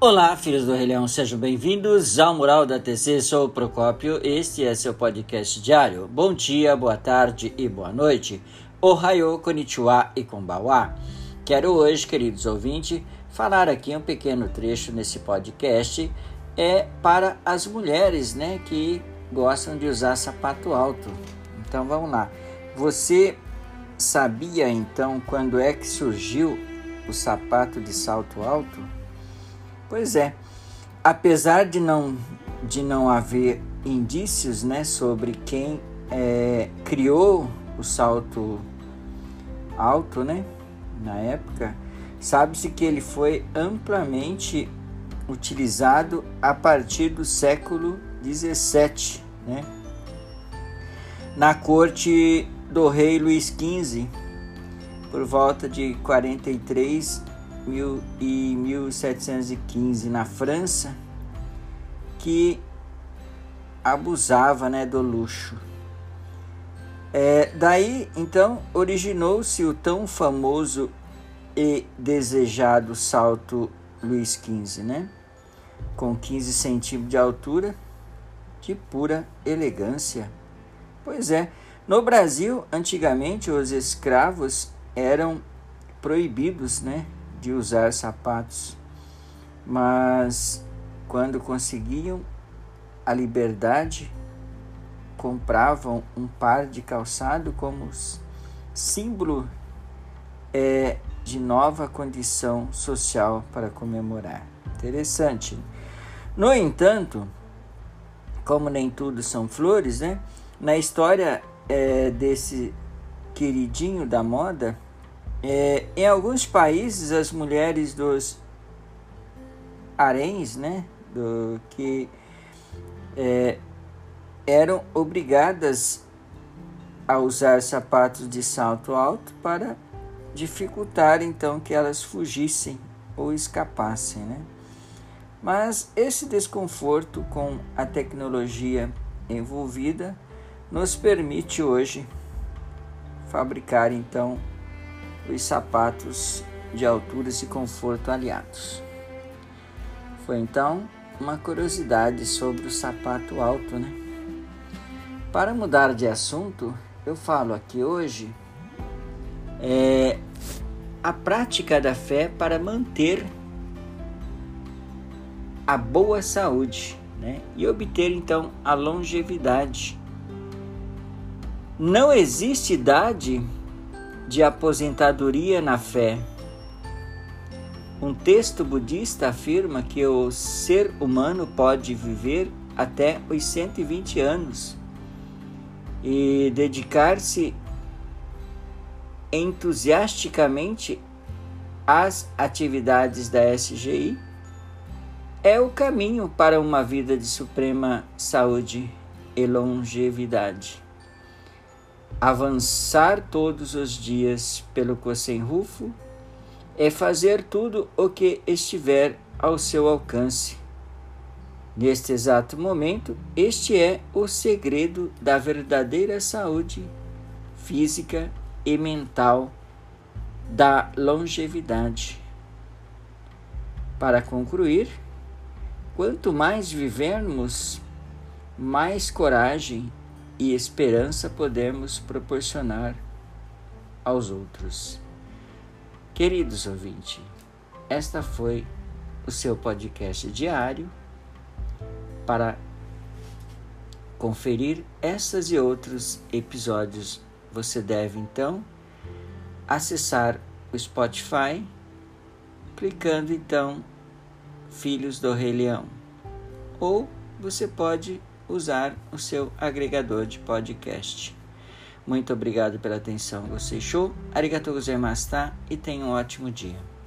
Olá, filhos do Rei Leão, sejam bem-vindos ao Mural da TC. Sou o Procópio, este é seu podcast diário. Bom dia, boa tarde e boa noite. Ohayou, konnichiwa e konbawa. Quero hoje, queridos ouvintes, falar aqui um pequeno trecho nesse podcast é para as mulheres, né, que gostam de usar sapato alto. Então vamos lá. Você sabia então quando é que surgiu o sapato de salto alto? Pois é, apesar de não, de não haver indícios né, sobre quem é, criou o salto alto né, na época, sabe-se que ele foi amplamente utilizado a partir do século XVII, né, na corte do rei Luís XV, por volta de 43 mil e 1715 na França, que abusava né, do luxo. É, daí então originou-se o tão famoso e desejado salto Luís XV, né? com 15 centímetros de altura, de pura elegância. Pois é, no Brasil, antigamente os escravos eram proibidos, né, de usar sapatos, mas quando conseguiam a liberdade, compravam um par de calçado como símbolo é, de nova condição social para comemorar. Interessante. No entanto, como nem tudo são flores, né? Na história é, desse queridinho da moda, é, em alguns países, as mulheres dos haréns, né, do, que é, eram obrigadas a usar sapatos de salto alto para dificultar então que elas fugissem ou escapassem, né? Mas esse desconforto com a tecnologia envolvida nos permite hoje fabricar então os sapatos de alturas e conforto aliados. Foi então uma curiosidade sobre o sapato alto, né? Para mudar de assunto, eu falo aqui hoje é, a prática da fé para manter a boa saúde né? e obter então a longevidade. Não existe idade de aposentadoria na fé. Um texto budista afirma que o ser humano pode viver até os 120 anos e dedicar-se entusiasticamente às atividades da SGI é o caminho para uma vida de suprema saúde e longevidade avançar todos os dias pelo Cosenrufo é fazer tudo o que estiver ao seu alcance. Neste exato momento, este é o segredo da verdadeira saúde física e mental da longevidade. Para concluir, quanto mais vivermos, mais coragem e esperança podemos proporcionar aos outros. Queridos ouvintes, esta foi o seu podcast diário para conferir essas e outros episódios. Você deve então acessar o Spotify, clicando então Filhos do Rei Leão. Ou você pode usar o seu agregador de podcast. Muito obrigado pela atenção. Gostei? Show? Arigatou gozaimashita e tenha um ótimo dia.